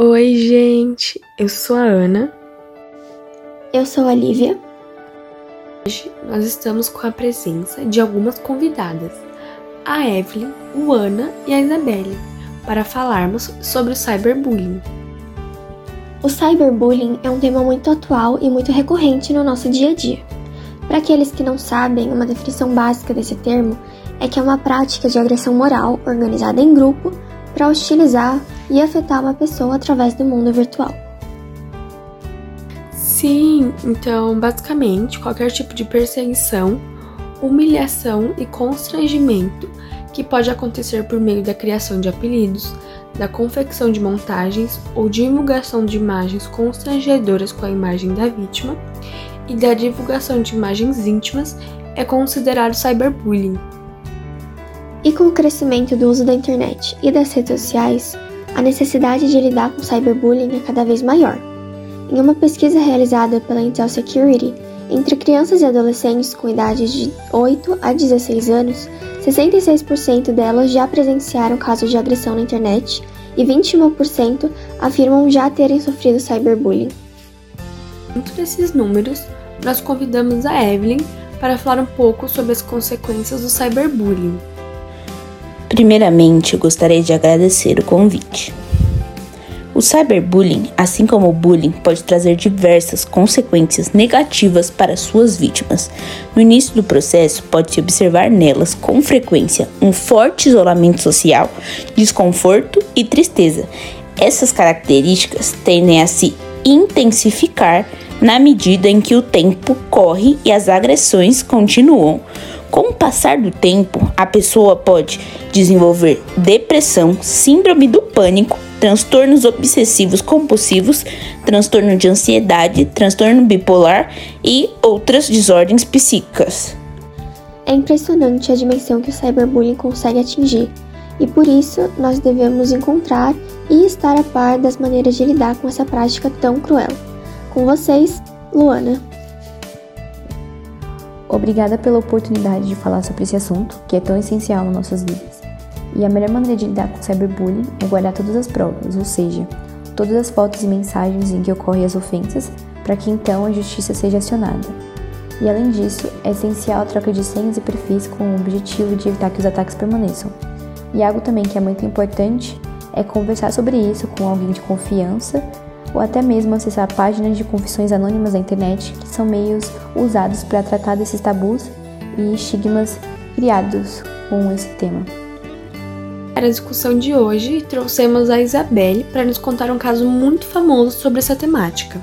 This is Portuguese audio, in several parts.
Oi, gente! Eu sou a Ana. Eu sou a Lívia. Hoje nós estamos com a presença de algumas convidadas, a Evelyn, o Ana e a Isabelle, para falarmos sobre o cyberbullying. O cyberbullying é um tema muito atual e muito recorrente no nosso dia a dia. Para aqueles que não sabem, uma definição básica desse termo é que é uma prática de agressão moral organizada em grupo para hostilizar e afetar uma pessoa através do mundo virtual. Sim, então basicamente qualquer tipo de perseguição, humilhação e constrangimento que pode acontecer por meio da criação de apelidos, da confecção de montagens ou divulgação de imagens constrangedoras com a imagem da vítima e da divulgação de imagens íntimas é considerado cyberbullying. E com o crescimento do uso da internet e das redes sociais, a necessidade de lidar com cyberbullying é cada vez maior. Em uma pesquisa realizada pela Intel Security, entre crianças e adolescentes com idade de 8 a 16 anos, 66% delas já presenciaram casos de agressão na internet e 21% afirmam já terem sofrido cyberbullying. Dentro desses números, nós convidamos a Evelyn para falar um pouco sobre as consequências do cyberbullying. Primeiramente, gostaria de agradecer o convite. O cyberbullying, assim como o bullying, pode trazer diversas consequências negativas para suas vítimas. No início do processo, pode-se observar nelas, com frequência, um forte isolamento social, desconforto e tristeza. Essas características tendem a se intensificar na medida em que o tempo corre e as agressões continuam. Com o passar do tempo, a pessoa pode desenvolver depressão, síndrome do pânico, transtornos obsessivos compulsivos, transtorno de ansiedade, transtorno bipolar e outras desordens psíquicas. É impressionante a dimensão que o cyberbullying consegue atingir, e por isso nós devemos encontrar e estar a par das maneiras de lidar com essa prática tão cruel. Com vocês, Luana. Obrigada pela oportunidade de falar sobre esse assunto, que é tão essencial nas nossas vidas. E a melhor maneira de lidar com cyberbullying é guardar todas as provas, ou seja, todas as fotos e mensagens em que ocorrem as ofensas, para que então a justiça seja acionada. E além disso, é essencial a troca de senhas e perfis com o objetivo de evitar que os ataques permaneçam. E algo também que é muito importante é conversar sobre isso com alguém de confiança ou até mesmo acessar páginas de confissões anônimas na internet, que são meios usados para tratar desses tabus e estigmas criados com esse tema. Para a discussão de hoje, trouxemos a Isabelle para nos contar um caso muito famoso sobre essa temática.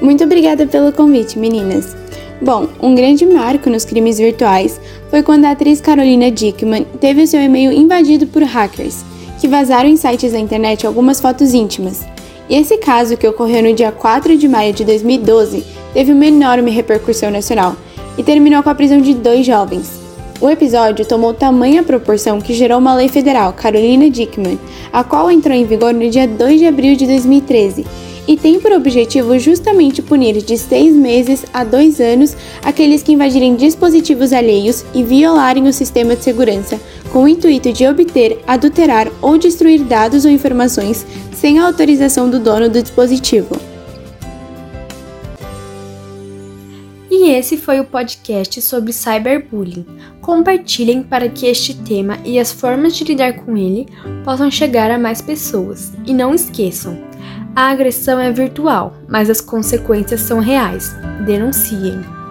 Muito obrigada pelo convite, meninas. Bom, um grande marco nos crimes virtuais foi quando a atriz Carolina Dickman teve seu e-mail invadido por hackers, que vazaram em sites da internet algumas fotos íntimas, e esse caso, que ocorreu no dia 4 de maio de 2012, teve uma enorme repercussão nacional e terminou com a prisão de dois jovens. O episódio tomou tamanha proporção que gerou uma lei federal, Carolina Dickman, a qual entrou em vigor no dia 2 de abril de 2013 e tem por objetivo justamente punir de seis meses a dois anos aqueles que invadirem dispositivos alheios e violarem o sistema de segurança, com o intuito de obter, adulterar ou destruir dados ou informações sem a autorização do dono do dispositivo. E esse foi o podcast sobre cyberbullying. Compartilhem para que este tema e as formas de lidar com ele possam chegar a mais pessoas. E não esqueçam, a agressão é virtual, mas as consequências são reais. Denunciem.